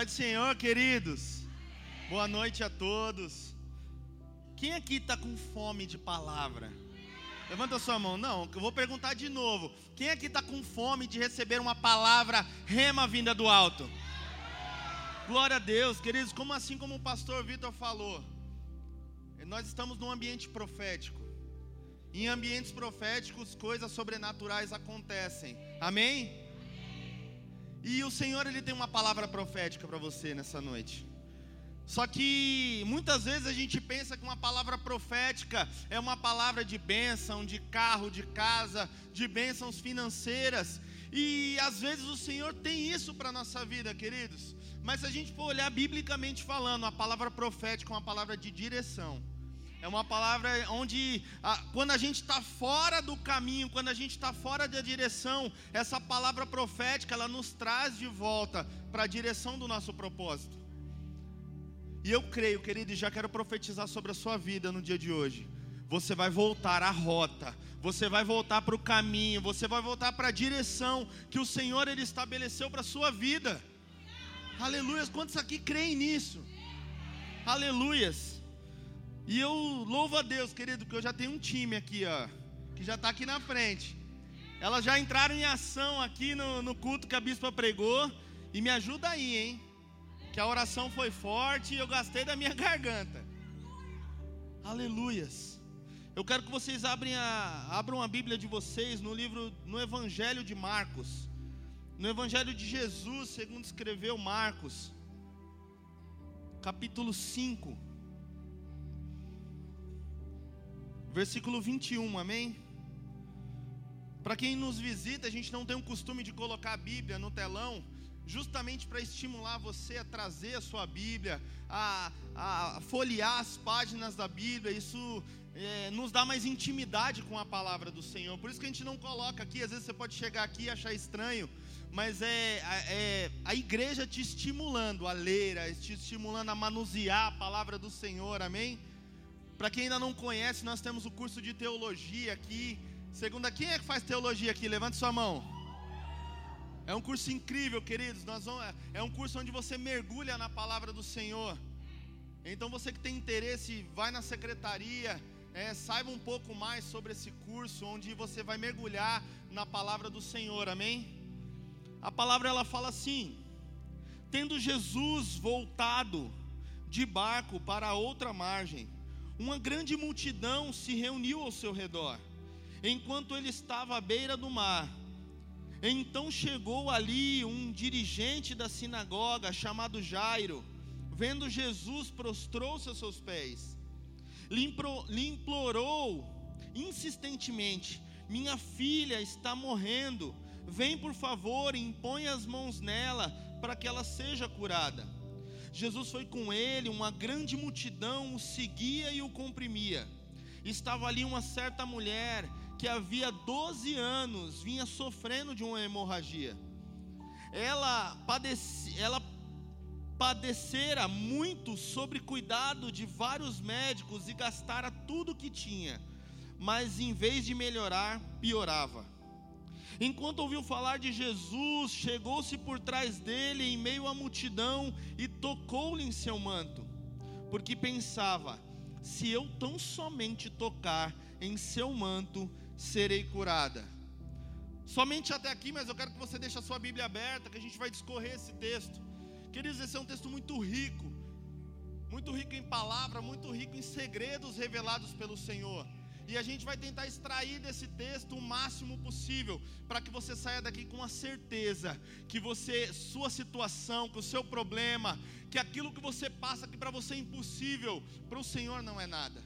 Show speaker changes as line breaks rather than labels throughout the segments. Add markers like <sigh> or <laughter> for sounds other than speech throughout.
Pai do Senhor, queridos. Boa noite a todos. Quem aqui está com fome de palavra? Levanta sua mão. Não, eu vou perguntar de novo. Quem aqui está com fome de receber uma palavra rema vinda do alto? Glória a Deus, queridos. Como assim, como o pastor Vitor falou, nós estamos num ambiente profético. Em ambientes proféticos, coisas sobrenaturais acontecem. Amém? E o Senhor ele tem uma palavra profética para você nessa noite. Só que muitas vezes a gente pensa que uma palavra profética é uma palavra de bênção, de carro, de casa, de bênçãos financeiras. E às vezes o Senhor tem isso para a nossa vida, queridos. Mas se a gente for olhar biblicamente falando, a palavra profética é uma palavra de direção. É uma palavra onde, a, quando a gente está fora do caminho, quando a gente está fora da direção, essa palavra profética ela nos traz de volta para a direção do nosso propósito. E eu creio, querido, e já quero profetizar sobre a sua vida no dia de hoje. Você vai voltar à rota, você vai voltar para o caminho, você vai voltar para a direção que o Senhor ele estabeleceu para a sua vida. Aleluias, quantos aqui creem nisso? Aleluias. E eu louvo a Deus, querido, que eu já tenho um time aqui, ó, que já está aqui na frente. Elas já entraram em ação aqui no, no culto que a bispa pregou. E me ajuda aí, hein? Que a oração foi forte e eu gastei da minha <laughs> garganta. Aleluias. Eu quero que vocês abrem a, abram a Bíblia de vocês no livro, no Evangelho de Marcos. No Evangelho de Jesus, segundo escreveu Marcos, capítulo 5. Versículo 21, amém? Para quem nos visita, a gente não tem o costume de colocar a Bíblia no telão, justamente para estimular você a trazer a sua Bíblia, a, a folhear as páginas da Bíblia, isso é, nos dá mais intimidade com a palavra do Senhor. Por isso que a gente não coloca aqui, às vezes você pode chegar aqui e achar estranho, mas é, é a igreja te estimulando a ler, te estimulando a manusear a palavra do Senhor, amém? Para quem ainda não conhece, nós temos o curso de teologia aqui. Segunda, quem é que faz teologia aqui? Levante sua mão. É um curso incrível, queridos. Nós vamos, é um curso onde você mergulha na palavra do Senhor. Então você que tem interesse, vai na secretaria, é, saiba um pouco mais sobre esse curso, onde você vai mergulhar na palavra do Senhor. Amém? A palavra ela fala assim: tendo Jesus voltado de barco para outra margem uma grande multidão se reuniu ao seu redor, enquanto ele estava à beira do mar. Então chegou ali um dirigente da sinagoga chamado Jairo. Vendo Jesus, prostrou-se a seus pés, lhe implorou insistentemente: Minha filha está morrendo. Vem, por favor, e impõe as mãos nela para que ela seja curada. Jesus foi com ele, uma grande multidão o seguia e o comprimia. Estava ali uma certa mulher que havia 12 anos vinha sofrendo de uma hemorragia. Ela, padeci, ela padecera muito sobre cuidado de vários médicos e gastara tudo que tinha, mas em vez de melhorar, piorava. Enquanto ouviu falar de Jesus, chegou-se por trás dele em meio à multidão e tocou-lhe em seu manto, porque pensava: se eu tão somente tocar em seu manto, serei curada. Somente até aqui, mas eu quero que você deixe a sua Bíblia aberta, que a gente vai discorrer esse texto. Queridos, esse é um texto muito rico, muito rico em palavra, muito rico em segredos revelados pelo Senhor. E a gente vai tentar extrair desse texto o máximo possível, para que você saia daqui com a certeza que você, sua situação, que o seu problema, que aquilo que você passa que para você é impossível, para o Senhor não é nada.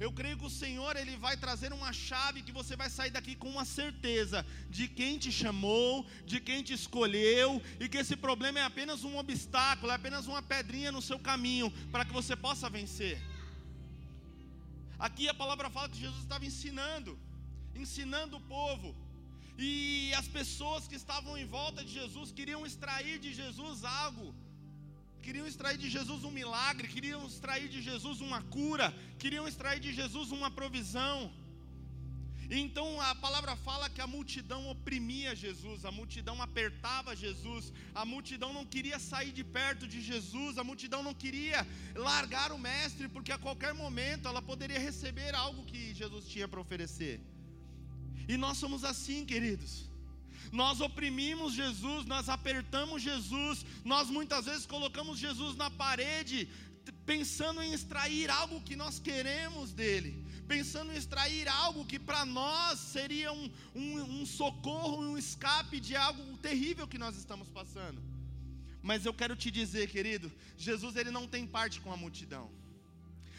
Eu creio que o Senhor ele vai trazer uma chave que você vai sair daqui com uma certeza de quem te chamou, de quem te escolheu e que esse problema é apenas um obstáculo, é apenas uma pedrinha no seu caminho para que você possa vencer. Aqui a palavra fala que Jesus estava ensinando, ensinando o povo. E as pessoas que estavam em volta de Jesus queriam extrair de Jesus algo. Queriam extrair de Jesus um milagre, queriam extrair de Jesus uma cura, queriam extrair de Jesus uma provisão. Então a palavra fala que a multidão oprimia Jesus, a multidão apertava Jesus, a multidão não queria sair de perto de Jesus, a multidão não queria largar o Mestre, porque a qualquer momento ela poderia receber algo que Jesus tinha para oferecer. E nós somos assim, queridos. Nós oprimimos Jesus, nós apertamos Jesus, nós muitas vezes colocamos Jesus na parede, pensando em extrair algo que nós queremos dele pensando em extrair algo que para nós seria um, um, um socorro, um escape de algo terrível que nós estamos passando. Mas eu quero te dizer, querido, Jesus ele não tem parte com a multidão.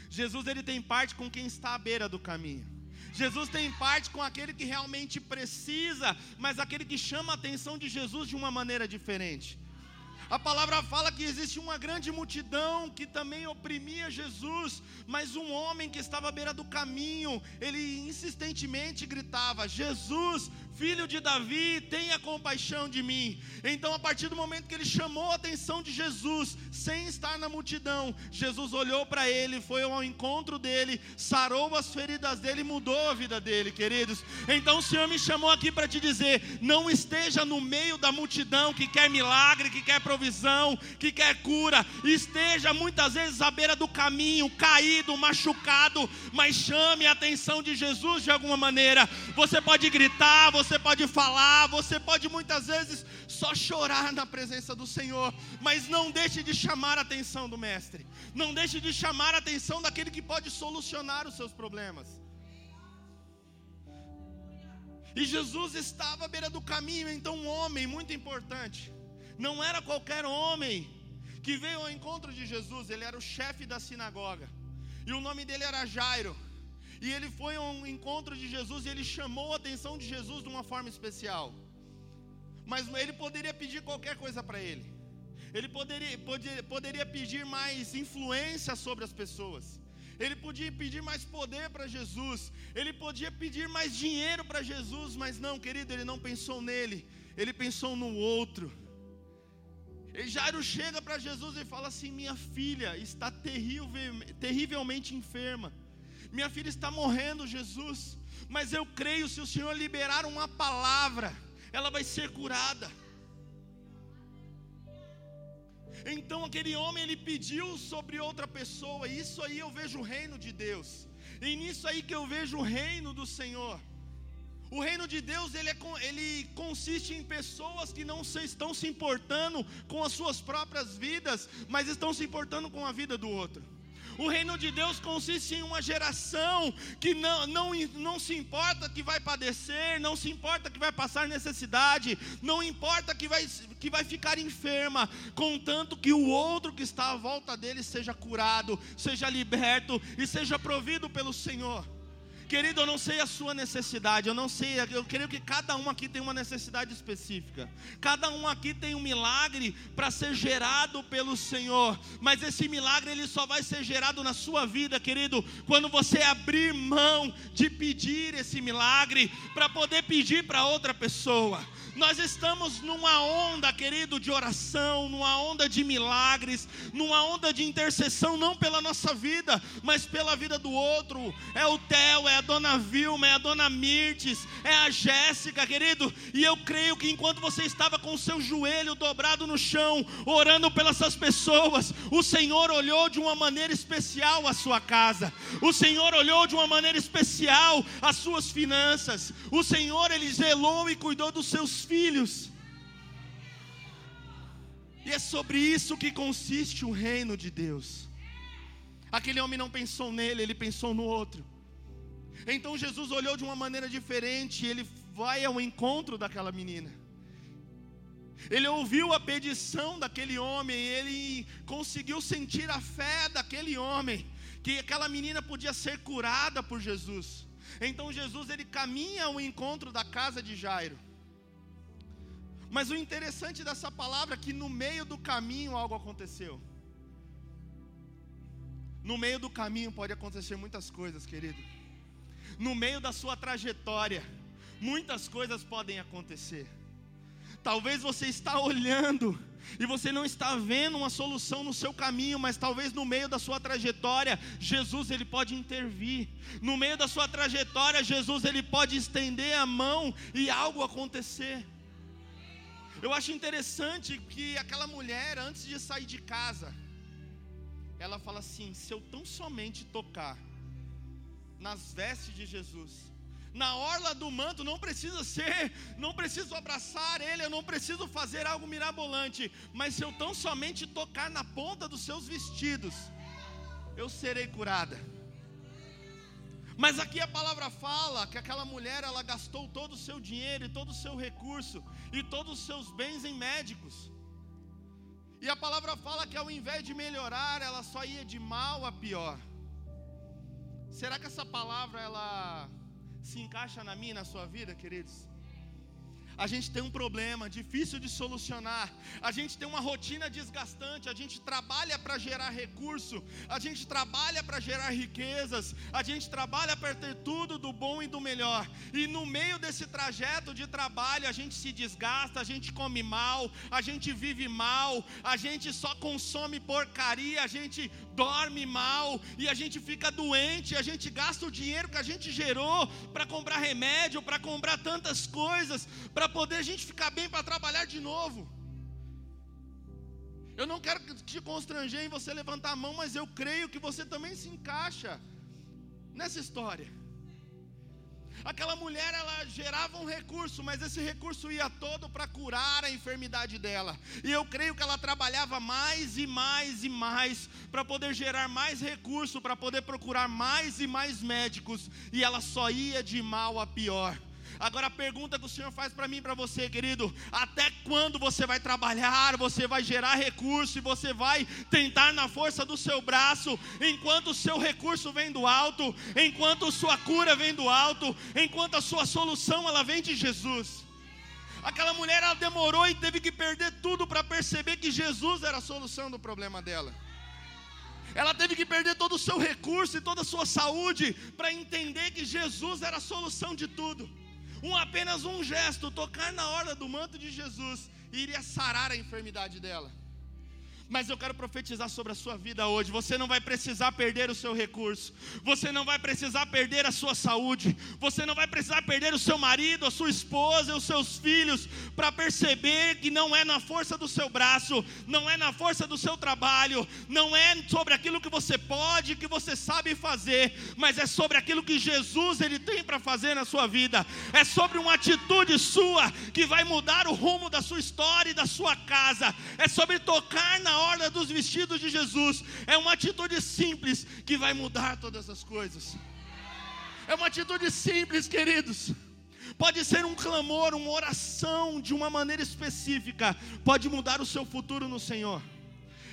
Jesus ele tem parte com quem está à beira do caminho. Jesus tem parte com aquele que realmente precisa, mas aquele que chama a atenção de Jesus de uma maneira diferente. A palavra fala que existe uma grande multidão que também oprimia Jesus, mas um homem que estava à beira do caminho, ele insistentemente gritava: Jesus, filho de Davi, tenha compaixão de mim. Então, a partir do momento que ele chamou a atenção de Jesus, sem estar na multidão, Jesus olhou para ele, foi ao encontro dele, sarou as feridas dele mudou a vida dele, queridos. Então, o Senhor me chamou aqui para te dizer: não esteja no meio da multidão que quer milagre, que quer provisão, que quer cura, esteja muitas vezes à beira do caminho, caído, machucado, mas chame a atenção de Jesus de alguma maneira. Você pode gritar, você você pode falar, você pode muitas vezes só chorar na presença do Senhor, mas não deixe de chamar a atenção do Mestre, não deixe de chamar a atenção daquele que pode solucionar os seus problemas. E Jesus estava à beira do caminho, então um homem muito importante, não era qualquer homem que veio ao encontro de Jesus, ele era o chefe da sinagoga, e o nome dele era Jairo. E ele foi a um encontro de Jesus e ele chamou a atenção de Jesus de uma forma especial. Mas ele poderia pedir qualquer coisa para ele. Ele poderia, poderia, poderia pedir mais influência sobre as pessoas. Ele podia pedir mais poder para Jesus. Ele podia pedir mais dinheiro para Jesus. Mas não, querido, ele não pensou nele. Ele pensou no outro. E Jairo chega para Jesus e fala assim: Minha filha está terrivelmente enferma. Minha filha está morrendo, Jesus. Mas eu creio, se o Senhor liberar uma palavra, ela vai ser curada. Então aquele homem ele pediu sobre outra pessoa, e isso aí eu vejo o reino de Deus. E nisso aí que eu vejo o reino do Senhor. O reino de Deus ele, é, ele consiste em pessoas que não se, estão se importando com as suas próprias vidas, mas estão se importando com a vida do outro. O reino de Deus consiste em uma geração que não, não, não se importa que vai padecer, não se importa que vai passar necessidade, não importa que vai, que vai ficar enferma, contanto que o outro que está à volta dele seja curado, seja liberto e seja provido pelo Senhor. Querido, eu não sei a sua necessidade, eu não sei, eu creio que cada um aqui tem uma necessidade específica. Cada um aqui tem um milagre para ser gerado pelo Senhor, mas esse milagre ele só vai ser gerado na sua vida, querido, quando você abrir mão de pedir esse milagre para poder pedir para outra pessoa. Nós estamos numa onda, querido, de oração, numa onda de milagres, numa onda de intercessão, não pela nossa vida, mas pela vida do outro. É o Theo, é a dona Vilma, é a dona Mirtes, é a Jéssica, querido. E eu creio que enquanto você estava com o seu joelho dobrado no chão, orando pelas pessoas, o Senhor olhou de uma maneira especial a sua casa. O Senhor olhou de uma maneira especial as suas finanças. O Senhor ele zelou e cuidou dos seus filhos. E é sobre isso que consiste o reino de Deus. Aquele homem não pensou nele, ele pensou no outro. Então Jesus olhou de uma maneira diferente, ele vai ao encontro daquela menina. Ele ouviu a petição daquele homem, ele conseguiu sentir a fé daquele homem, que aquela menina podia ser curada por Jesus. Então Jesus ele caminha ao encontro da casa de Jairo. Mas o interessante dessa palavra é que no meio do caminho algo aconteceu. No meio do caminho pode acontecer muitas coisas, querido. No meio da sua trajetória, muitas coisas podem acontecer. Talvez você está olhando e você não está vendo uma solução no seu caminho, mas talvez no meio da sua trajetória, Jesus ele pode intervir. No meio da sua trajetória, Jesus ele pode estender a mão e algo acontecer. Eu acho interessante que aquela mulher, antes de sair de casa, ela fala assim: se eu tão somente tocar nas vestes de Jesus, na orla do manto, não precisa ser, não preciso abraçar ele, eu não preciso fazer algo mirabolante, mas se eu tão somente tocar na ponta dos seus vestidos, eu serei curada. Mas aqui a palavra fala que aquela mulher ela gastou todo o seu dinheiro e todo o seu recurso e todos os seus bens em médicos. E a palavra fala que ao invés de melhorar, ela só ia de mal a pior. Será que essa palavra ela se encaixa na minha, na sua vida, queridos? A gente tem um problema difícil de solucionar, a gente tem uma rotina desgastante, a gente trabalha para gerar recurso, a gente trabalha para gerar riquezas, a gente trabalha para ter tudo do bom e do melhor, e no meio desse trajeto de trabalho a gente se desgasta, a gente come mal, a gente vive mal, a gente só consome porcaria, a gente dorme mal e a gente fica doente, a gente gasta o dinheiro que a gente gerou para comprar remédio, para comprar tantas coisas, para para poder a gente ficar bem para trabalhar de novo. Eu não quero te constranger em você levantar a mão, mas eu creio que você também se encaixa nessa história. Aquela mulher, ela gerava um recurso, mas esse recurso ia todo para curar a enfermidade dela. E eu creio que ela trabalhava mais e mais e mais para poder gerar mais recurso, para poder procurar mais e mais médicos, e ela só ia de mal a pior. Agora a pergunta que o Senhor faz para mim e para você, querido: até quando você vai trabalhar, você vai gerar recurso e você vai tentar na força do seu braço, enquanto o seu recurso vem do alto, enquanto sua cura vem do alto, enquanto a sua solução ela vem de Jesus? Aquela mulher ela demorou e teve que perder tudo para perceber que Jesus era a solução do problema dela. Ela teve que perder todo o seu recurso e toda a sua saúde para entender que Jesus era a solução de tudo um apenas um gesto, tocar na orla do manto de Jesus, iria sarar a enfermidade dela. Mas eu quero profetizar sobre a sua vida hoje. Você não vai precisar perder o seu recurso. Você não vai precisar perder a sua saúde. Você não vai precisar perder o seu marido, a sua esposa, os seus filhos, para perceber que não é na força do seu braço, não é na força do seu trabalho, não é sobre aquilo que você pode, que você sabe fazer, mas é sobre aquilo que Jesus ele tem para fazer na sua vida. É sobre uma atitude sua que vai mudar o rumo da sua história e da sua casa. É sobre tocar na orla dos vestidos de Jesus. É uma atitude simples que vai mudar todas as coisas. É uma atitude simples, queridos. Pode ser um clamor, uma oração de uma maneira específica, pode mudar o seu futuro no Senhor.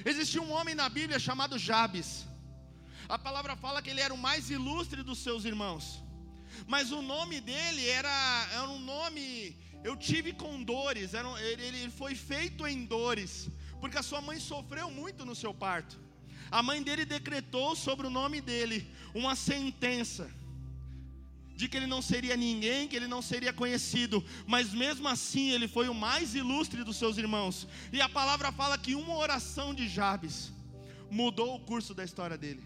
Existia um homem na Bíblia chamado Jabes. A palavra fala que ele era o mais ilustre dos seus irmãos. Mas o nome dele era, era um nome, eu tive com dores, era, ele, ele foi feito em dores porque a sua mãe sofreu muito no seu parto. A mãe dele decretou sobre o nome dele uma sentença de que ele não seria ninguém, que ele não seria conhecido, mas mesmo assim ele foi o mais ilustre dos seus irmãos. E a palavra fala que uma oração de Jabes mudou o curso da história dele.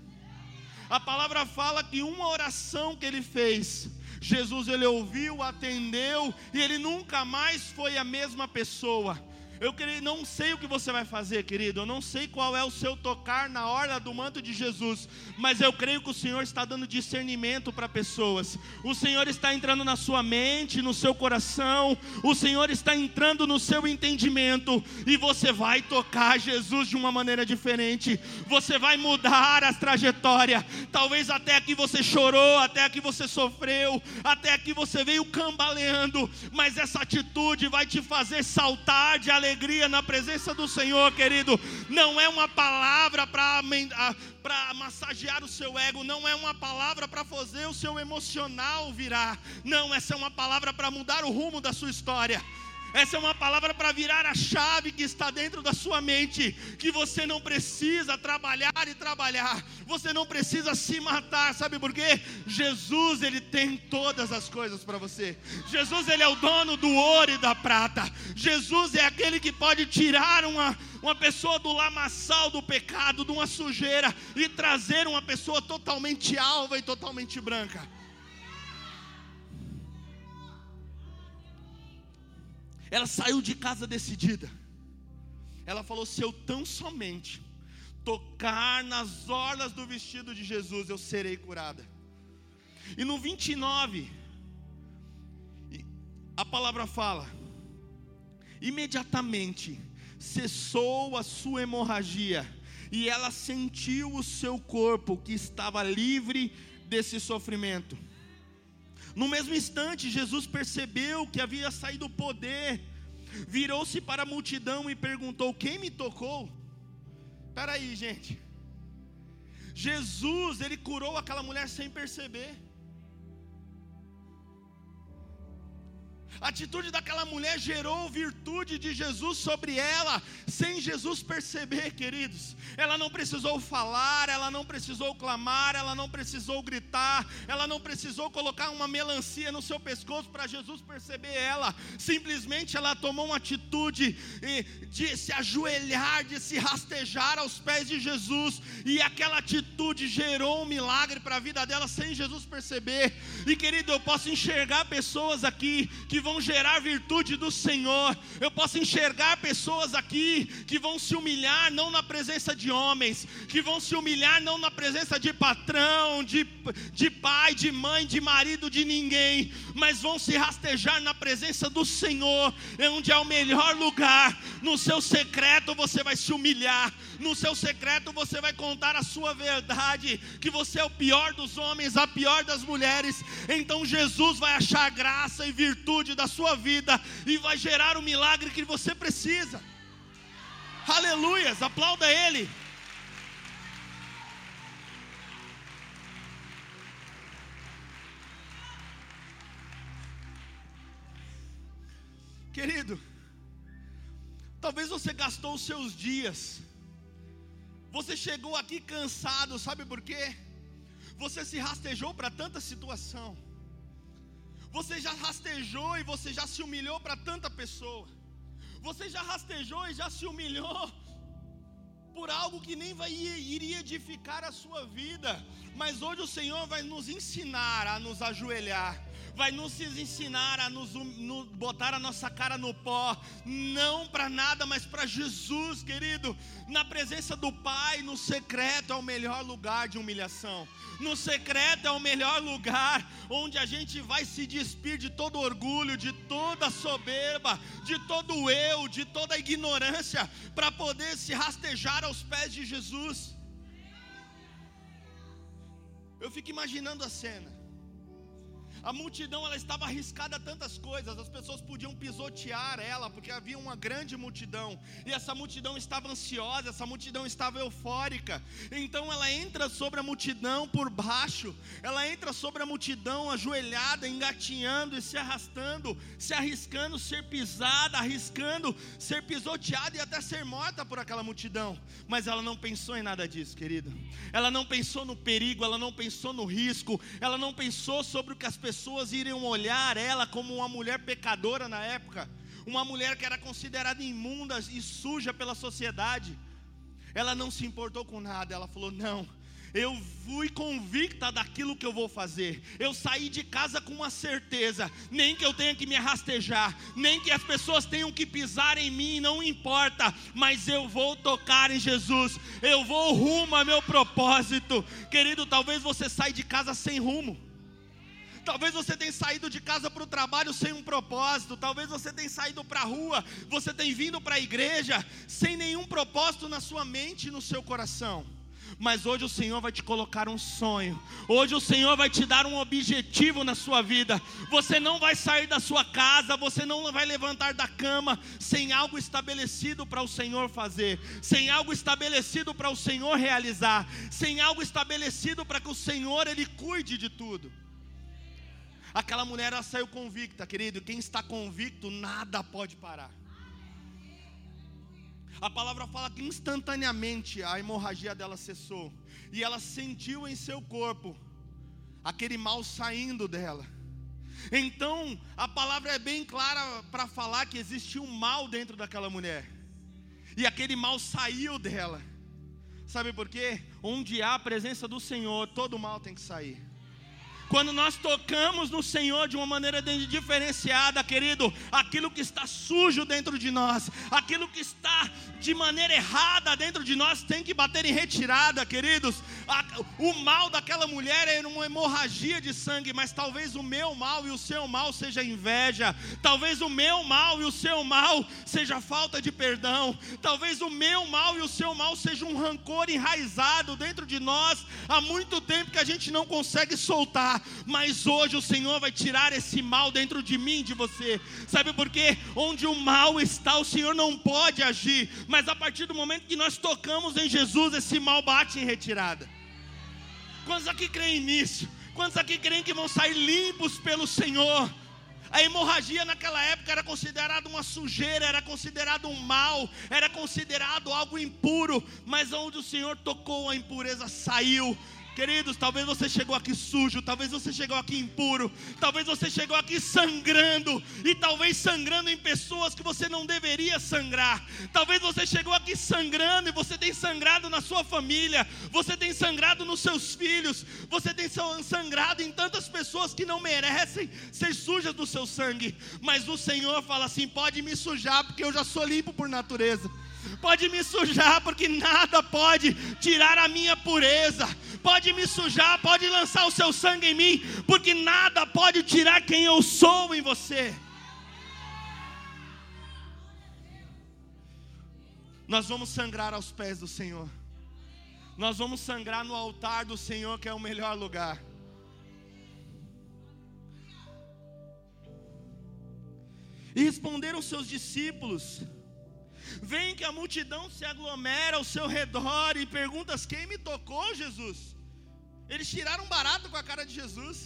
A palavra fala que uma oração que ele fez, Jesus ele ouviu, atendeu e ele nunca mais foi a mesma pessoa. Eu não sei o que você vai fazer, querido. Eu não sei qual é o seu tocar na orla do manto de Jesus. Mas eu creio que o Senhor está dando discernimento para pessoas. O Senhor está entrando na sua mente, no seu coração. O Senhor está entrando no seu entendimento. E você vai tocar Jesus de uma maneira diferente. Você vai mudar as trajetórias. Talvez até aqui você chorou, até aqui você sofreu, até aqui você veio cambaleando. Mas essa atitude vai te fazer saltar de alegria alegria na presença do Senhor, querido, não é uma palavra para massagear o seu ego, não é uma palavra para fazer o seu emocional virar, não, essa é uma palavra para mudar o rumo da sua história. Essa é uma palavra para virar a chave que está dentro da sua mente, que você não precisa trabalhar e trabalhar, você não precisa se matar, sabe por quê? Jesus, ele tem todas as coisas para você. Jesus, ele é o dono do ouro e da prata. Jesus é aquele que pode tirar uma uma pessoa do lamaçal do pecado, de uma sujeira e trazer uma pessoa totalmente alva e totalmente branca. Ela saiu de casa decidida. Ela falou: se eu tão somente tocar nas orlas do vestido de Jesus, eu serei curada. E no 29, a palavra fala: imediatamente cessou a sua hemorragia, e ela sentiu o seu corpo que estava livre desse sofrimento. No mesmo instante, Jesus percebeu que havia saído o poder, virou-se para a multidão e perguntou: Quem me tocou? Espera aí, gente. Jesus, ele curou aquela mulher sem perceber. A atitude daquela mulher gerou virtude de Jesus sobre ela, sem Jesus perceber, queridos. Ela não precisou falar, ela não precisou clamar, ela não precisou gritar, ela não precisou colocar uma melancia no seu pescoço para Jesus perceber ela. Simplesmente ela tomou uma atitude de se ajoelhar, de se rastejar aos pés de Jesus, e aquela atitude gerou um milagre para a vida dela sem Jesus perceber. E querido, eu posso enxergar pessoas aqui que vão gerar virtude do Senhor. Eu posso enxergar pessoas aqui que vão se humilhar não na presença de homens, que vão se humilhar não na presença de patrão, de, de pai, de mãe, de marido, de ninguém, mas vão se rastejar na presença do Senhor, é onde é o melhor lugar. No seu secreto você vai se humilhar, no seu secreto você vai contar a sua verdade, que você é o pior dos homens, a pior das mulheres. Então Jesus vai achar graça e virtude da sua vida e vai gerar o milagre que você precisa. Aleluias, aplauda Ele. Querido, talvez você gastou os seus dias, você chegou aqui cansado, sabe por quê? Você se rastejou para tanta situação. Você já rastejou e você já se humilhou para tanta pessoa. Você já rastejou e já se humilhou por algo que nem vai iria edificar a sua vida. Mas hoje o Senhor vai nos ensinar a nos ajoelhar vai nos ensinar a nos, no, botar a nossa cara no pó, não para nada, mas para Jesus, querido. Na presença do Pai, no secreto é o melhor lugar de humilhação. No secreto é o melhor lugar onde a gente vai se despir de todo orgulho, de toda soberba, de todo eu, de toda ignorância, para poder se rastejar aos pés de Jesus. Eu fico imaginando a cena. A multidão ela estava arriscada a tantas coisas, as pessoas podiam pisotear ela, porque havia uma grande multidão, e essa multidão estava ansiosa, essa multidão estava eufórica. Então ela entra sobre a multidão por baixo, ela entra sobre a multidão ajoelhada, engatinhando e se arrastando, se arriscando ser pisada, arriscando ser pisoteada e até ser morta por aquela multidão. Mas ela não pensou em nada disso, querido. Ela não pensou no perigo, ela não pensou no risco, ela não pensou sobre o que as pessoas pessoas iriam olhar ela como uma mulher pecadora na época, uma mulher que era considerada imunda e suja pela sociedade. Ela não se importou com nada, ela falou: Não, eu fui convicta daquilo que eu vou fazer. Eu saí de casa com uma certeza, nem que eu tenha que me rastejar, nem que as pessoas tenham que pisar em mim, não importa, mas eu vou tocar em Jesus. Eu vou rumo a meu propósito. Querido, talvez você saia de casa sem rumo. Talvez você tenha saído de casa para o trabalho sem um propósito. Talvez você tenha saído para a rua, você tenha vindo para a igreja sem nenhum propósito na sua mente e no seu coração. Mas hoje o Senhor vai te colocar um sonho. Hoje o Senhor vai te dar um objetivo na sua vida. Você não vai sair da sua casa, você não vai levantar da cama sem algo estabelecido para o Senhor fazer, sem algo estabelecido para o Senhor realizar, sem algo estabelecido para que o Senhor ele cuide de tudo. Aquela mulher ela saiu convicta, querido. Quem está convicto, nada pode parar. A palavra fala que instantaneamente a hemorragia dela cessou. E ela sentiu em seu corpo aquele mal saindo dela. Então, a palavra é bem clara para falar que existe um mal dentro daquela mulher. E aquele mal saiu dela. Sabe por quê? Onde há a presença do Senhor, todo mal tem que sair. Quando nós tocamos no Senhor de uma maneira diferenciada, querido, aquilo que está sujo dentro de nós, aquilo que está de maneira errada dentro de nós, tem que bater em retirada, queridos. O mal daquela mulher era uma hemorragia de sangue, mas talvez o meu mal e o seu mal seja inveja, talvez o meu mal e o seu mal seja falta de perdão, talvez o meu mal e o seu mal seja um rancor enraizado dentro de nós há muito tempo que a gente não consegue soltar mas hoje o Senhor vai tirar esse mal dentro de mim, de você. Sabe por quê? Onde o mal está, o Senhor não pode agir, mas a partir do momento que nós tocamos em Jesus, esse mal bate em retirada. Quantos aqui creem nisso? Quantos aqui creem que vão sair limpos pelo Senhor? A hemorragia naquela época era considerada uma sujeira, era considerado um mal, era considerado algo impuro, mas onde o Senhor tocou a impureza saiu, Queridos, talvez você chegou aqui sujo, talvez você chegou aqui impuro, talvez você chegou aqui sangrando, e talvez sangrando em pessoas que você não deveria sangrar. Talvez você chegou aqui sangrando e você tem sangrado na sua família, você tem sangrado nos seus filhos, você tem sangrado em tantas pessoas que não merecem ser sujas do seu sangue. Mas o Senhor fala assim: pode me sujar, porque eu já sou limpo por natureza pode me sujar, porque nada pode tirar a minha pureza, pode me sujar, pode lançar o seu sangue em mim, porque nada pode tirar quem eu sou em você. Nós vamos sangrar aos pés do Senhor, nós vamos sangrar no altar do Senhor, que é o melhor lugar. E responderam seus discípulos: Vem que a multidão se aglomera ao seu redor e perguntas: Quem me tocou, Jesus? Eles tiraram barato com a cara de Jesus.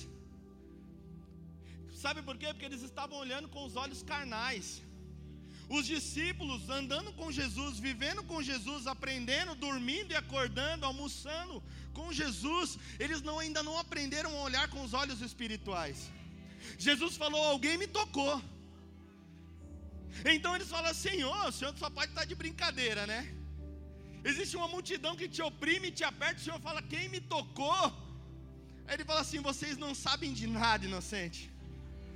Sabe por quê? Porque eles estavam olhando com os olhos carnais. Os discípulos andando com Jesus, vivendo com Jesus, aprendendo, dormindo e acordando, almoçando com Jesus, eles não, ainda não aprenderam a olhar com os olhos espirituais. Jesus falou: Alguém me tocou. Então eles falam: Senhor, o Senhor só pode estar de brincadeira, né? Existe uma multidão que te oprime, te aperta, o Senhor fala: Quem me tocou? Aí ele fala assim: Vocês não sabem de nada, inocente.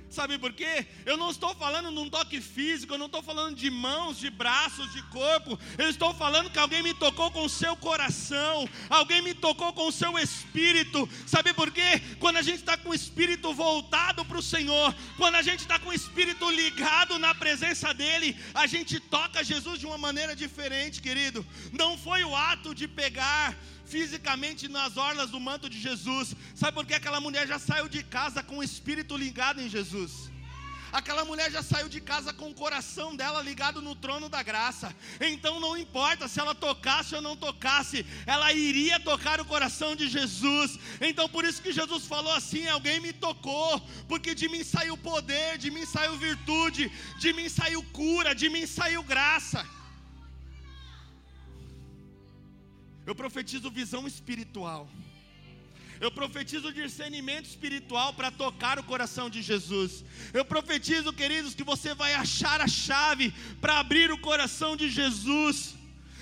Sabe por quê? Eu não estou falando num toque físico, eu não estou falando de mãos, de braços, de corpo. Eu estou falando que alguém me tocou com o seu coração, alguém me tocou com o seu espírito. Sabe por quê? Quando a gente está com o espírito voltado para o Senhor, quando a gente está com o espírito ligado na presença dEle, a gente toca Jesus de uma maneira diferente, querido. Não foi o ato de pegar fisicamente nas orlas do manto de Jesus. Sabe por que aquela mulher já saiu de casa com o espírito ligado em Jesus? Aquela mulher já saiu de casa com o coração dela ligado no trono da graça. Então não importa se ela tocasse ou não tocasse, ela iria tocar o coração de Jesus. Então por isso que Jesus falou assim: alguém me tocou, porque de mim saiu poder, de mim saiu virtude, de mim saiu cura, de mim saiu graça. Eu profetizo visão espiritual. Eu profetizo discernimento espiritual para tocar o coração de Jesus. Eu profetizo, queridos, que você vai achar a chave para abrir o coração de Jesus.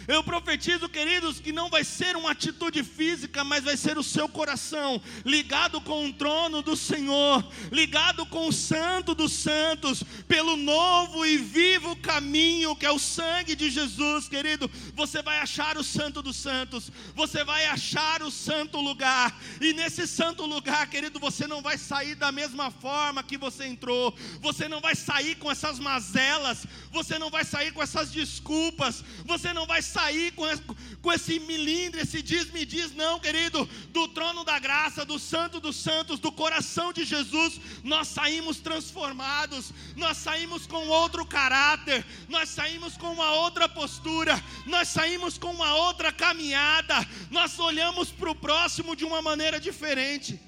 Eu profetizo, queridos, que não vai ser uma atitude física, mas vai ser o seu coração ligado com o trono do Senhor, ligado com o Santo dos Santos, pelo novo e vivo caminho que é o sangue de Jesus, querido. Você vai achar o Santo dos Santos, você vai achar o santo lugar, e nesse santo lugar, querido, você não vai sair da mesma forma que você entrou, você não vai sair com essas mazelas, você não vai sair com essas desculpas, você não vai sair com esse, com esse milindre, esse diz-me diz, não, querido, do trono da graça, do santo dos santos, do coração de Jesus, nós saímos transformados, nós saímos com outro caráter, nós saímos com uma outra postura, nós saímos com uma outra caminhada, nós olhamos para o próximo de uma maneira diferente.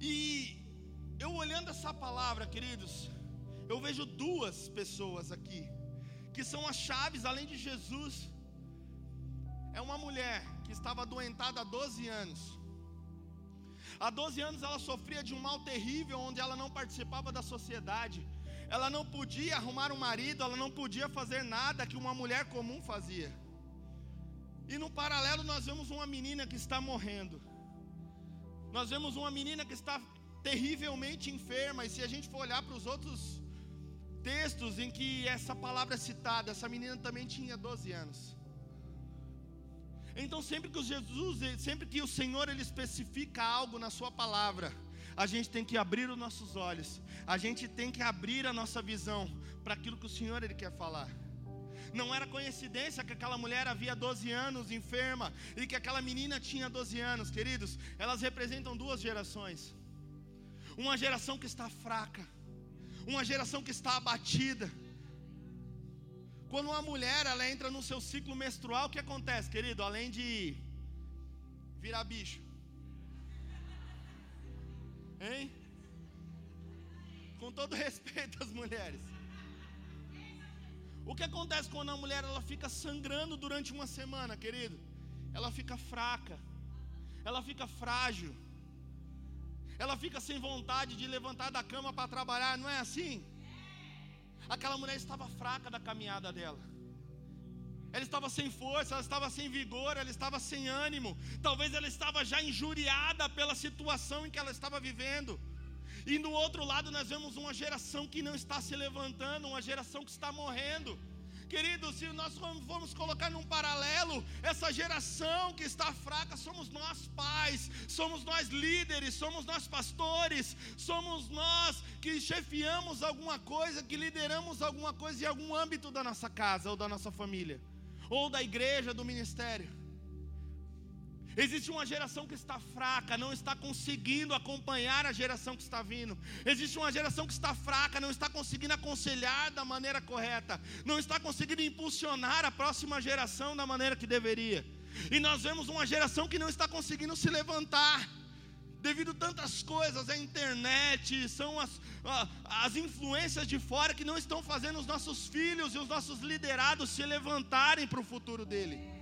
E eu olhando essa palavra, queridos, eu vejo duas pessoas aqui, que são as chaves, além de Jesus. É uma mulher que estava adoentada há 12 anos. Há 12 anos ela sofria de um mal terrível, onde ela não participava da sociedade. Ela não podia arrumar um marido, ela não podia fazer nada que uma mulher comum fazia. E no paralelo nós vemos uma menina que está morrendo. Nós vemos uma menina que está terrivelmente enferma, e se a gente for olhar para os outros textos em que essa palavra é citada, essa menina também tinha 12 anos. Então, sempre que Jesus, sempre que o Senhor ele especifica algo na sua palavra, a gente tem que abrir os nossos olhos, a gente tem que abrir a nossa visão para aquilo que o Senhor ele quer falar. Não era coincidência que aquela mulher havia 12 anos enferma e que aquela menina tinha 12 anos, queridos. Elas representam duas gerações. Uma geração que está fraca, uma geração que está abatida. Quando uma mulher ela entra no seu ciclo menstrual, o que acontece, querido? Além de virar bicho, hein? Com todo <laughs> respeito às mulheres. O que acontece quando a mulher ela fica sangrando durante uma semana, querido? Ela fica fraca, ela fica frágil ela fica sem vontade de levantar da cama para trabalhar, não é assim? Aquela mulher estava fraca da caminhada dela. Ela estava sem força, ela estava sem vigor, ela estava sem ânimo. Talvez ela estava já injuriada pela situação em que ela estava vivendo. E do outro lado nós vemos uma geração que não está se levantando, uma geração que está morrendo. Querido, se nós formos colocar num paralelo, essa geração que está fraca somos nós pais, somos nós líderes, somos nós pastores, somos nós que chefiamos alguma coisa, que lideramos alguma coisa em algum âmbito da nossa casa ou da nossa família, ou da igreja, do ministério. Existe uma geração que está fraca, não está conseguindo acompanhar a geração que está vindo. Existe uma geração que está fraca, não está conseguindo aconselhar da maneira correta, não está conseguindo impulsionar a próxima geração da maneira que deveria. E nós vemos uma geração que não está conseguindo se levantar devido a tantas coisas, a internet, são as, as influências de fora que não estão fazendo os nossos filhos e os nossos liderados se levantarem para o futuro dele.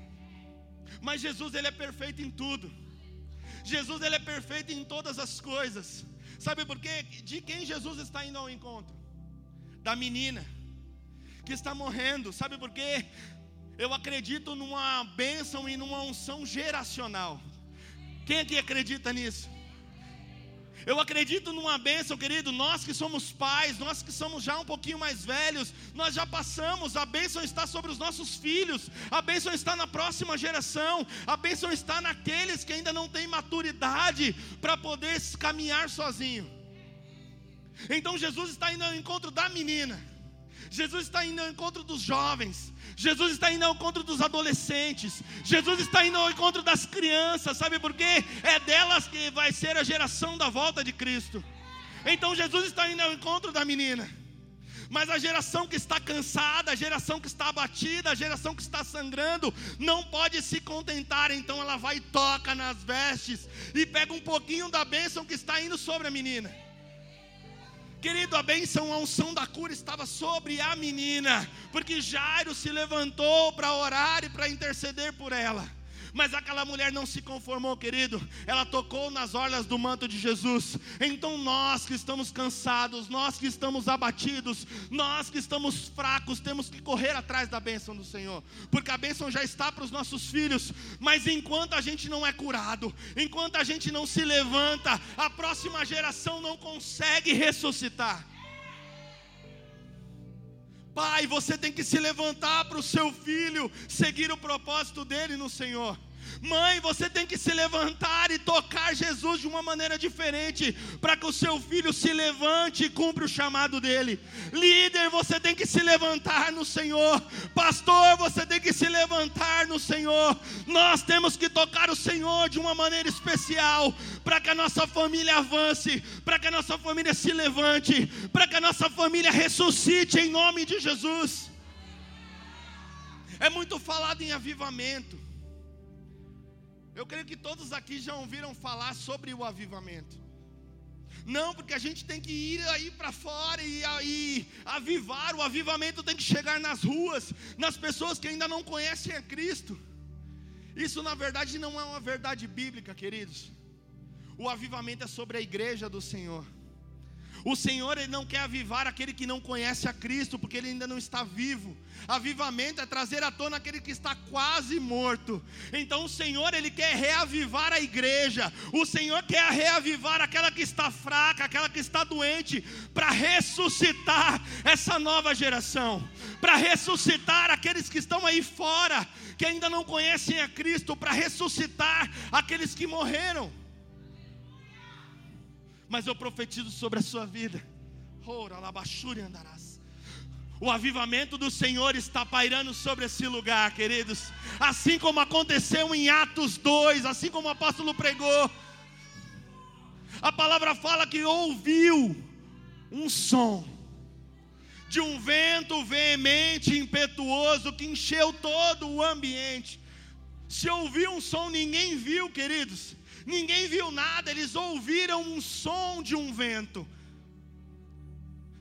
Mas Jesus ele é perfeito em tudo. Jesus ele é perfeito em todas as coisas. Sabe por quê? De quem Jesus está indo ao encontro? Da menina que está morrendo. Sabe por quê? Eu acredito numa bênção e numa unção geracional. Quem aqui acredita nisso? Eu acredito numa bênção, querido. Nós que somos pais, nós que somos já um pouquinho mais velhos, nós já passamos. A bênção está sobre os nossos filhos, a bênção está na próxima geração, a bênção está naqueles que ainda não têm maturidade para poder caminhar sozinho. Então Jesus está indo ao encontro da menina. Jesus está indo ao encontro dos jovens, Jesus está indo ao encontro dos adolescentes, Jesus está indo ao encontro das crianças, sabe por quê? É delas que vai ser a geração da volta de Cristo. Então Jesus está indo ao encontro da menina. Mas a geração que está cansada, a geração que está abatida, a geração que está sangrando, não pode se contentar, então ela vai e toca nas vestes e pega um pouquinho da bênção que está indo sobre a menina. Querido, a bênção, a unção da cura estava sobre a menina, porque Jairo se levantou para orar e para interceder por ela. Mas aquela mulher não se conformou, querido. Ela tocou nas orlas do manto de Jesus. Então nós que estamos cansados, nós que estamos abatidos, nós que estamos fracos, temos que correr atrás da bênção do Senhor. Porque a bênção já está para os nossos filhos. Mas enquanto a gente não é curado, enquanto a gente não se levanta, a próxima geração não consegue ressuscitar. Pai, você tem que se levantar para o seu filho seguir o propósito dele no Senhor. Mãe, você tem que se levantar e tocar Jesus de uma maneira diferente, para que o seu filho se levante e cumpra o chamado dele. Líder, você tem que se levantar no Senhor. Pastor, você tem que se levantar no Senhor. Nós temos que tocar o Senhor de uma maneira especial, para que a nossa família avance, para que a nossa família se levante, para que a nossa família ressuscite em nome de Jesus. É muito falado em avivamento. Eu creio que todos aqui já ouviram falar sobre o avivamento. Não, porque a gente tem que ir aí para fora e, e avivar. O avivamento tem que chegar nas ruas, nas pessoas que ainda não conhecem a Cristo. Isso na verdade não é uma verdade bíblica, queridos. O avivamento é sobre a igreja do Senhor. O Senhor ele não quer avivar aquele que não conhece a Cristo, porque ele ainda não está vivo. Avivamento é trazer à tona aquele que está quase morto. Então o Senhor ele quer reavivar a igreja. O Senhor quer reavivar aquela que está fraca, aquela que está doente, para ressuscitar essa nova geração, para ressuscitar aqueles que estão aí fora, que ainda não conhecem a Cristo, para ressuscitar aqueles que morreram mas eu profetizo sobre a sua vida. O avivamento do Senhor está pairando sobre esse lugar, queridos. Assim como aconteceu em Atos 2, assim como o apóstolo pregou. A palavra fala que ouviu um som de um vento veemente, impetuoso, que encheu todo o ambiente. Se ouviu um som, ninguém viu, queridos ninguém viu nada, eles ouviram um som de um vento.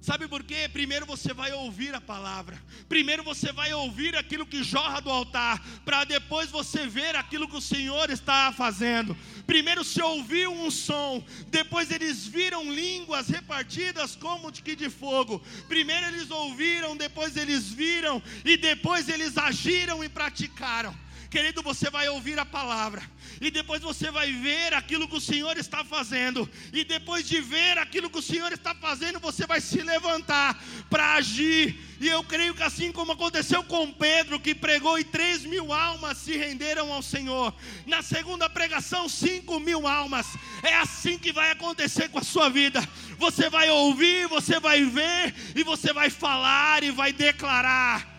Sabe por quê? Primeiro você vai ouvir a palavra. Primeiro você vai ouvir aquilo que jorra do altar, para depois você ver aquilo que o Senhor está fazendo. Primeiro se ouviu um som, depois eles viram línguas repartidas como de que de fogo. Primeiro eles ouviram, depois eles viram e depois eles agiram e praticaram. Querido, você vai ouvir a palavra, e depois você vai ver aquilo que o Senhor está fazendo, e depois de ver aquilo que o Senhor está fazendo, você vai se levantar para agir. E eu creio que assim como aconteceu com Pedro, que pregou e três mil almas se renderam ao Senhor, na segunda pregação, cinco mil almas, é assim que vai acontecer com a sua vida. Você vai ouvir, você vai ver, e você vai falar e vai declarar.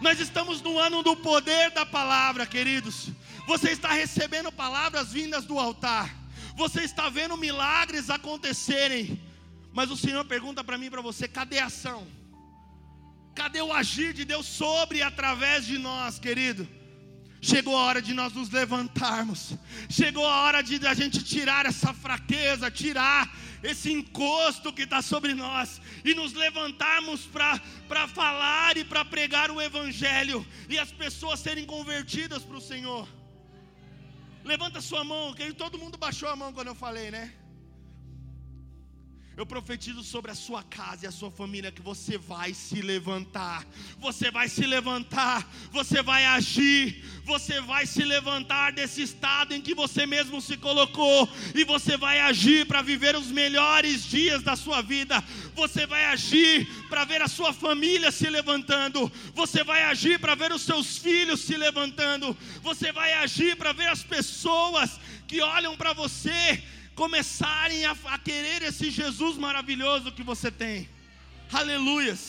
Nós estamos no ano do poder da palavra, queridos. Você está recebendo palavras vindas do altar. Você está vendo milagres acontecerem. Mas o Senhor pergunta para mim e para você: cadê a ação? Cadê o agir de Deus sobre e através de nós, querido? Chegou a hora de nós nos levantarmos. Chegou a hora de a gente tirar essa fraqueza, tirar esse encosto que está sobre nós e nos levantarmos para falar e para pregar o Evangelho e as pessoas serem convertidas para o Senhor. Levanta sua mão, que todo mundo baixou a mão quando eu falei, né? Eu profetizo sobre a sua casa e a sua família que você vai se levantar. Você vai se levantar, você vai agir, você vai se levantar desse estado em que você mesmo se colocou e você vai agir para viver os melhores dias da sua vida. Você vai agir para ver a sua família se levantando. Você vai agir para ver os seus filhos se levantando. Você vai agir para ver as pessoas que olham para você começarem a, a querer esse Jesus maravilhoso que você tem. Aleluias.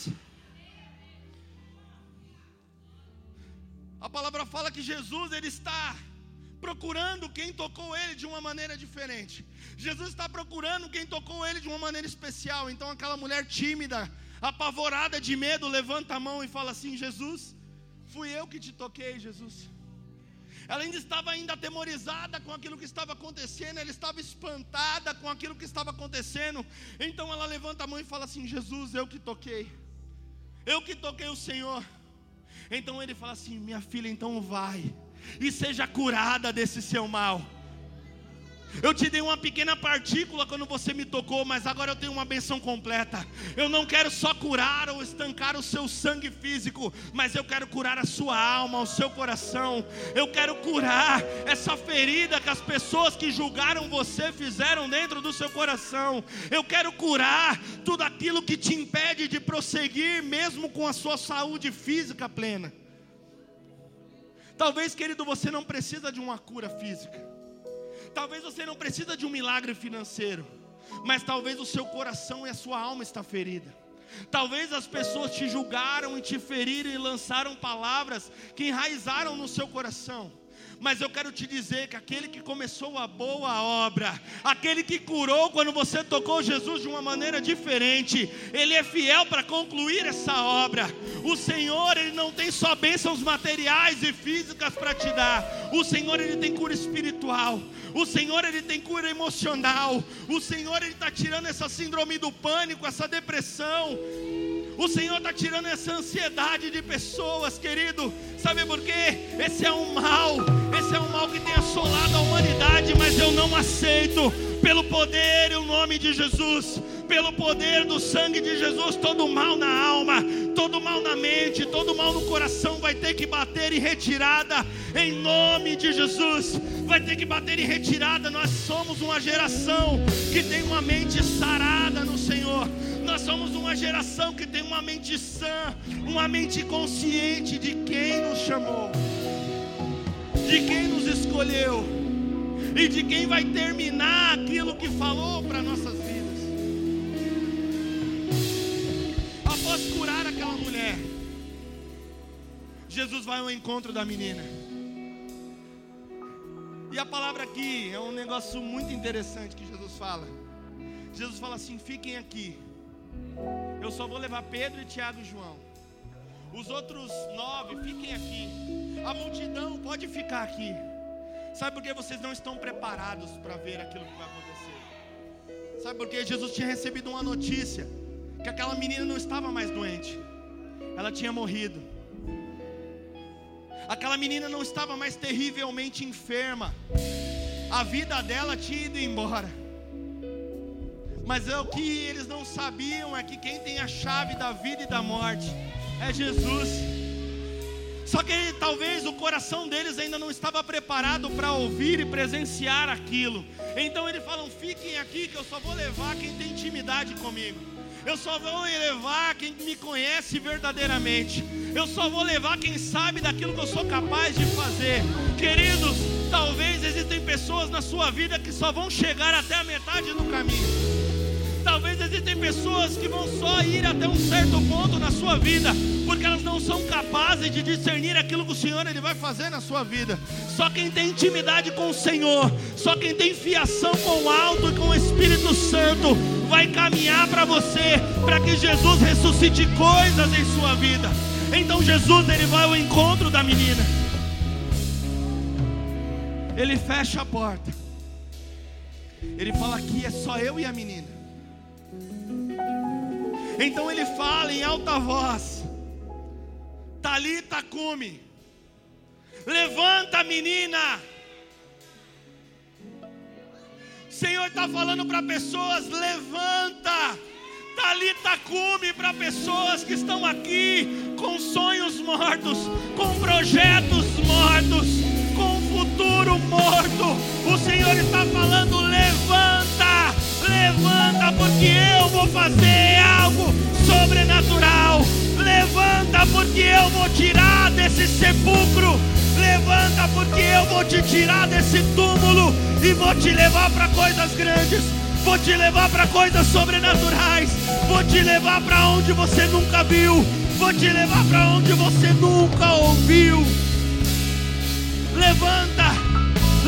A palavra fala que Jesus ele está procurando quem tocou ele de uma maneira diferente. Jesus está procurando quem tocou ele de uma maneira especial. Então aquela mulher tímida, apavorada de medo, levanta a mão e fala assim: Jesus, fui eu que te toquei, Jesus. Ela ainda estava ainda atemorizada com aquilo que estava acontecendo, ela estava espantada com aquilo que estava acontecendo. Então ela levanta a mão e fala assim: Jesus, eu que toquei. Eu que toquei o Senhor. Então ele fala assim: Minha filha, então vai e seja curada desse seu mal. Eu te dei uma pequena partícula quando você me tocou, mas agora eu tenho uma benção completa. Eu não quero só curar ou estancar o seu sangue físico, mas eu quero curar a sua alma, o seu coração. Eu quero curar essa ferida que as pessoas que julgaram você fizeram dentro do seu coração. Eu quero curar tudo aquilo que te impede de prosseguir, mesmo com a sua saúde física plena. Talvez, querido, você não precisa de uma cura física. Talvez você não precisa de um milagre financeiro, mas talvez o seu coração e a sua alma está ferida. Talvez as pessoas te julgaram e te feriram e lançaram palavras que enraizaram no seu coração. Mas eu quero te dizer que aquele que começou a boa obra, aquele que curou quando você tocou Jesus de uma maneira diferente, ele é fiel para concluir essa obra. O Senhor, ele não tem só bênçãos materiais e físicas para te dar. O Senhor, ele tem cura espiritual. O Senhor, ele tem cura emocional. O Senhor, ele está tirando essa síndrome do pânico, essa depressão. O Senhor está tirando essa ansiedade de pessoas, querido. Sabe por quê? Esse é um mal, esse é um mal que tem assolado a humanidade, mas eu não aceito. Pelo poder e o nome de Jesus, pelo poder do sangue de Jesus, todo mal na alma, todo mal na mente, todo mal no coração vai ter que bater em retirada, em nome de Jesus, vai ter que bater em retirada. Nós somos uma geração que tem uma mente sarada no Senhor, nós somos uma geração que tem uma mente sã, uma mente consciente de quem nos chamou, de quem nos escolheu e de quem vai terminar aquilo que falou para nossas vidas. Após curar aquela mulher, Jesus vai ao encontro da menina. E a palavra aqui é um negócio muito interessante que Jesus fala. Jesus fala assim: fiquem aqui eu só vou levar Pedro e Tiago e João. Os outros nove, fiquem aqui. A multidão pode ficar aqui. Sabe por que vocês não estão preparados para ver aquilo que vai acontecer? Sabe por que Jesus tinha recebido uma notícia que aquela menina não estava mais doente. Ela tinha morrido. Aquela menina não estava mais terrivelmente enferma. A vida dela tinha ido embora. Mas é o que eles não sabiam é que quem tem a chave da vida e da morte é Jesus. Só que talvez o coração deles ainda não estava preparado para ouvir e presenciar aquilo. Então eles falam: fiquem aqui, que eu só vou levar quem tem intimidade comigo. Eu só vou levar quem me conhece verdadeiramente. Eu só vou levar quem sabe daquilo que eu sou capaz de fazer. Queridos, talvez existem pessoas na sua vida que só vão chegar até a metade do caminho. Existem pessoas que vão só ir até um certo ponto na sua vida, porque elas não são capazes de discernir aquilo que o Senhor ele vai fazer na sua vida. Só quem tem intimidade com o Senhor, só quem tem fiação com o alto e com o Espírito Santo, vai caminhar para você, para que Jesus ressuscite coisas em sua vida. Então Jesus ele vai ao encontro da menina. Ele fecha a porta. Ele fala aqui é só eu e a menina. Então ele fala em alta voz: Talita cume, levanta menina. O Senhor está falando para pessoas: levanta. Talita cume para pessoas que estão aqui com sonhos mortos, com projetos mortos, com futuro morto. O Senhor está falando: tirar desse sepulcro. Levanta, porque eu vou te tirar desse túmulo e vou te levar para coisas grandes. Vou te levar para coisas sobrenaturais. Vou te levar para onde você nunca viu. Vou te levar para onde você nunca ouviu. Levanta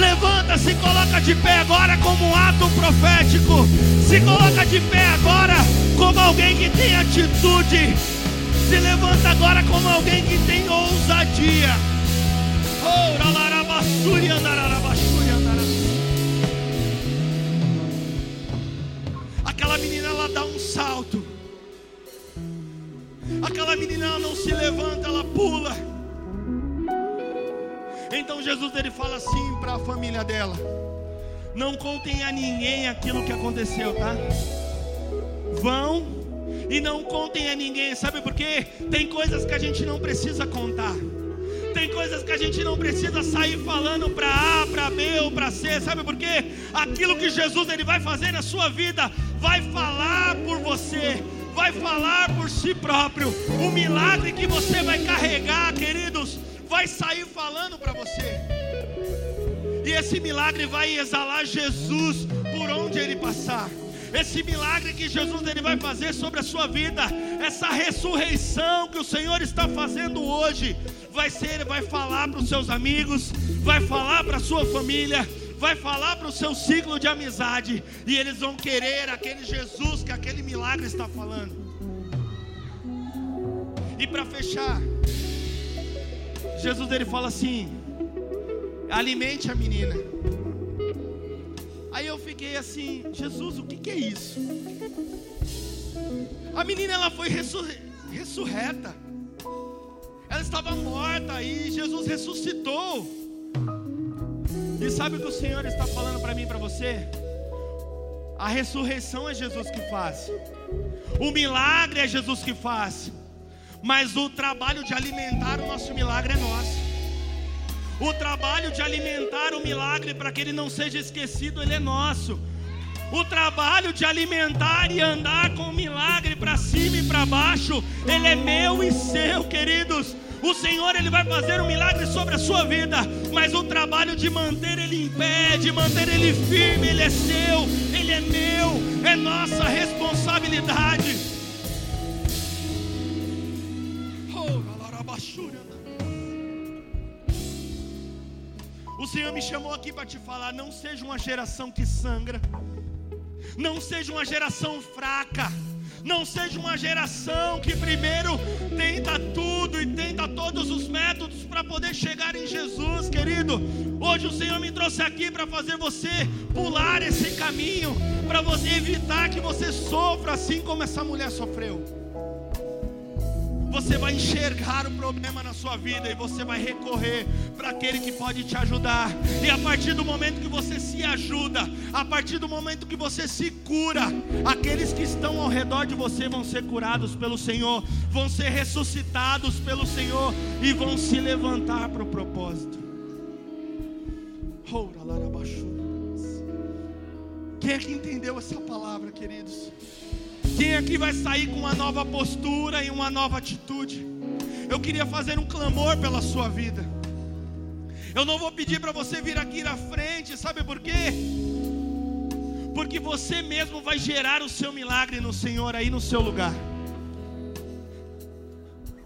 Levanta, se coloca de pé agora como um ato profético. Se coloca de pé agora como alguém que tem atitude. Se levanta agora como alguém que tem ousadia. Oh, Aquela menina ela dá um salto. Aquela menina ela não se levanta, ela pula. Então Jesus ele fala assim para a família dela: Não contem a ninguém aquilo que aconteceu, tá? Vão e não contem a ninguém. Sabe por quê? Tem coisas que a gente não precisa contar. Tem coisas que a gente não precisa sair falando para A, para B ou para C. Sabe por quê? Aquilo que Jesus ele vai fazer na sua vida vai falar por você vai falar por si próprio. O milagre que você vai carregar, queridos, vai sair falando para você. E esse milagre vai exalar Jesus por onde ele passar. Esse milagre que Jesus ele vai fazer sobre a sua vida, essa ressurreição que o Senhor está fazendo hoje, vai ser, vai falar para os seus amigos, vai falar para a sua família, vai falar para o seu ciclo de amizade, e eles vão querer aquele Jesus que aquele milagre está falando. E para fechar, Jesus ele fala assim: alimente a menina. Fiquei assim, Jesus, o que, que é isso? A menina ela foi ressurreta. Ela estava morta e Jesus ressuscitou. E sabe o que o Senhor está falando para mim para você? A ressurreição é Jesus que faz. O milagre é Jesus que faz. Mas o trabalho de alimentar o nosso milagre é nosso. O trabalho de alimentar o milagre para que ele não seja esquecido, ele é nosso. O trabalho de alimentar e andar com o milagre para cima e para baixo, ele é meu e seu, queridos. O Senhor ele vai fazer um milagre sobre a sua vida, mas o trabalho de manter ele em pé, de manter ele firme, ele é seu, ele é meu, é nossa responsabilidade. O Senhor me chamou aqui para te falar: não seja uma geração que sangra, não seja uma geração fraca. Não seja uma geração que primeiro tenta tudo e tenta todos os métodos para poder chegar em Jesus, querido. Hoje o Senhor me trouxe aqui para fazer você pular esse caminho, para você evitar que você sofra assim como essa mulher sofreu você vai enxergar o problema na sua vida e você vai recorrer para aquele que pode te ajudar. E a partir do momento que você se ajuda, a partir do momento que você se cura, aqueles que estão ao redor de você vão ser curados pelo Senhor, vão ser ressuscitados pelo Senhor e vão se levantar para o propósito. Quem é que entendeu essa palavra, queridos? Quem aqui vai sair com uma nova postura e uma nova atitude? Eu queria fazer um clamor pela sua vida. Eu não vou pedir para você vir aqui na frente, sabe por quê? Porque você mesmo vai gerar o seu milagre no Senhor aí no seu lugar.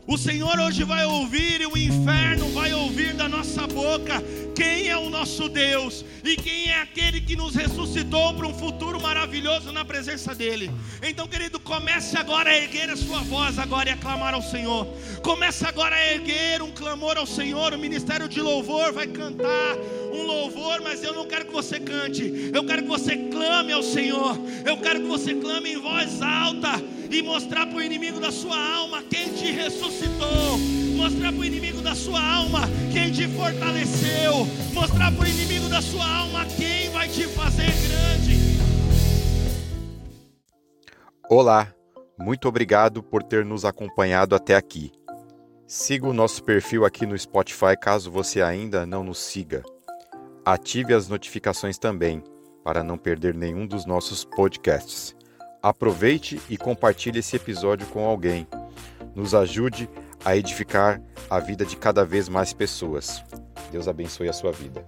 O Senhor hoje vai ouvir e o inferno vai ouvir da nossa boca quem é o nosso Deus e quem é aquele que nos ressuscitou para um futuro maravilhoso na presença dEle. Então, querido, comece agora a erguer a sua voz agora e a clamar ao Senhor. Comece agora a erguer um clamor ao Senhor. O ministério de louvor vai cantar um louvor, mas eu não quero que você cante. Eu quero que você clame ao Senhor. Eu quero que você clame em voz alta e mostrar para o inimigo da sua alma quem te ressuscitou, mostrar para o inimigo da sua alma quem te fortaleceu, mostrar para o inimigo da sua alma quem vai te fazer grande.
Olá, muito obrigado por ter nos acompanhado até aqui. Siga o nosso perfil aqui no Spotify caso você ainda não nos siga. Ative as notificações também para não perder nenhum dos nossos podcasts. Aproveite e compartilhe esse episódio com alguém. Nos ajude a edificar a vida de cada vez mais pessoas. Deus abençoe a sua vida.